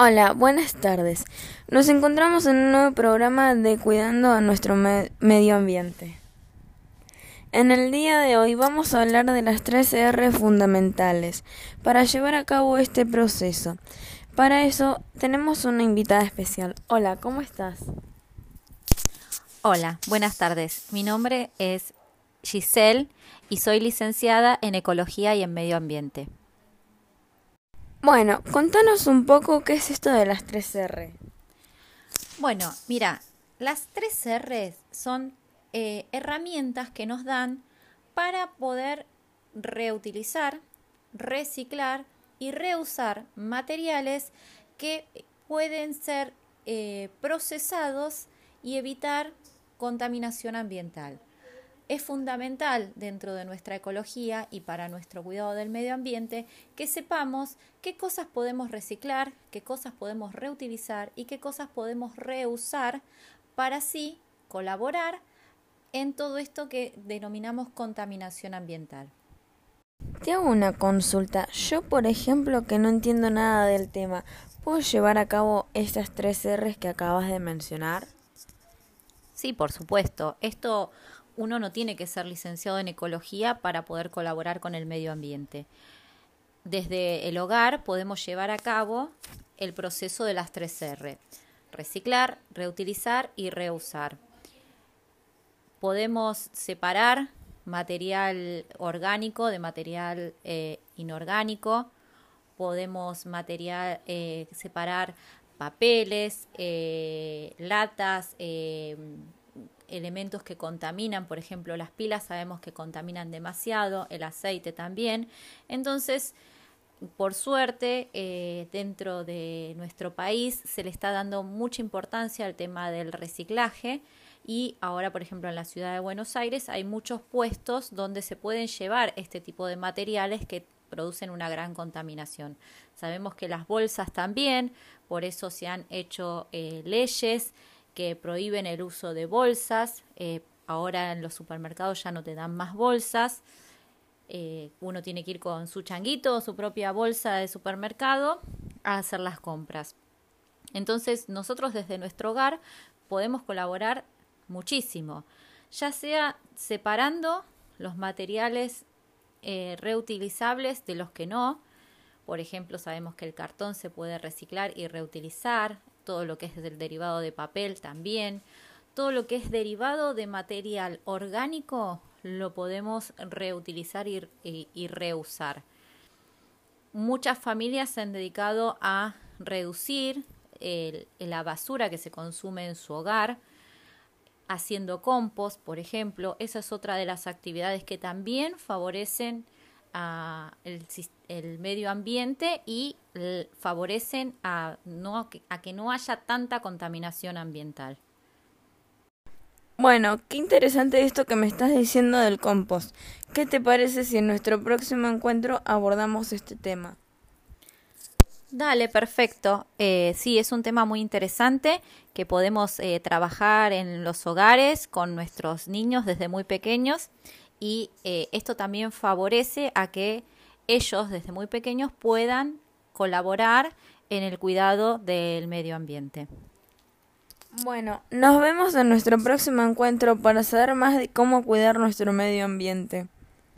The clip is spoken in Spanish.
Hola, buenas tardes. Nos encontramos en un nuevo programa de Cuidando a nuestro medio ambiente. En el día de hoy vamos a hablar de las tres R fundamentales para llevar a cabo este proceso. Para eso tenemos una invitada especial. Hola, ¿cómo estás? Hola, buenas tardes. Mi nombre es Giselle y soy licenciada en Ecología y en Medio Ambiente. Bueno, contanos un poco qué es esto de las 3R. Bueno, mira, las 3R son eh, herramientas que nos dan para poder reutilizar, reciclar y reusar materiales que pueden ser eh, procesados y evitar contaminación ambiental es fundamental dentro de nuestra ecología y para nuestro cuidado del medio ambiente que sepamos qué cosas podemos reciclar, qué cosas podemos reutilizar y qué cosas podemos reusar para así colaborar en todo esto que denominamos contaminación ambiental. Te hago una consulta. Yo, por ejemplo, que no entiendo nada del tema, ¿puedo llevar a cabo estas tres R's que acabas de mencionar? Sí, por supuesto. Esto uno no tiene que ser licenciado en ecología para poder colaborar con el medio ambiente. Desde el hogar podemos llevar a cabo el proceso de las tres R. Reciclar, reutilizar y reusar. Podemos separar material orgánico de material eh, inorgánico. Podemos material, eh, separar papeles, eh, latas, elementos que contaminan, por ejemplo las pilas sabemos que contaminan demasiado, el aceite también. Entonces, por suerte, eh, dentro de nuestro país se le está dando mucha importancia al tema del reciclaje y ahora, por ejemplo, en la ciudad de Buenos Aires hay muchos puestos donde se pueden llevar este tipo de materiales que producen una gran contaminación. Sabemos que las bolsas también, por eso se han hecho eh, leyes que prohíben el uso de bolsas. Eh, ahora en los supermercados ya no te dan más bolsas. Eh, uno tiene que ir con su changuito o su propia bolsa de supermercado a hacer las compras. Entonces nosotros desde nuestro hogar podemos colaborar muchísimo, ya sea separando los materiales eh, reutilizables de los que no. Por ejemplo, sabemos que el cartón se puede reciclar y reutilizar, todo lo que es del derivado de papel también, todo lo que es derivado de material orgánico lo podemos reutilizar y, reusar. Muchas familias se han dedicado a reducir la basura que se consume en su hogar, haciendo compost, por ejemplo. Esa es otra de las actividades que también favorecen a el, medio ambiente y favorecen a, no, a que no haya tanta contaminación ambiental. Bueno, qué interesante esto que me estás diciendo del compost. ¿Qué te parece si en nuestro próximo encuentro abordamos este tema? Dale, perfecto. Eh, sí, es un tema muy interesante que podemos eh, trabajar en los hogares con nuestros niños desde muy pequeños y eh, esto también favorece a que ellos desde muy pequeños puedan colaborar en el cuidado del medio ambiente. Bueno, nos vemos en nuestro próximo encuentro para saber más de cómo cuidar nuestro medio ambiente.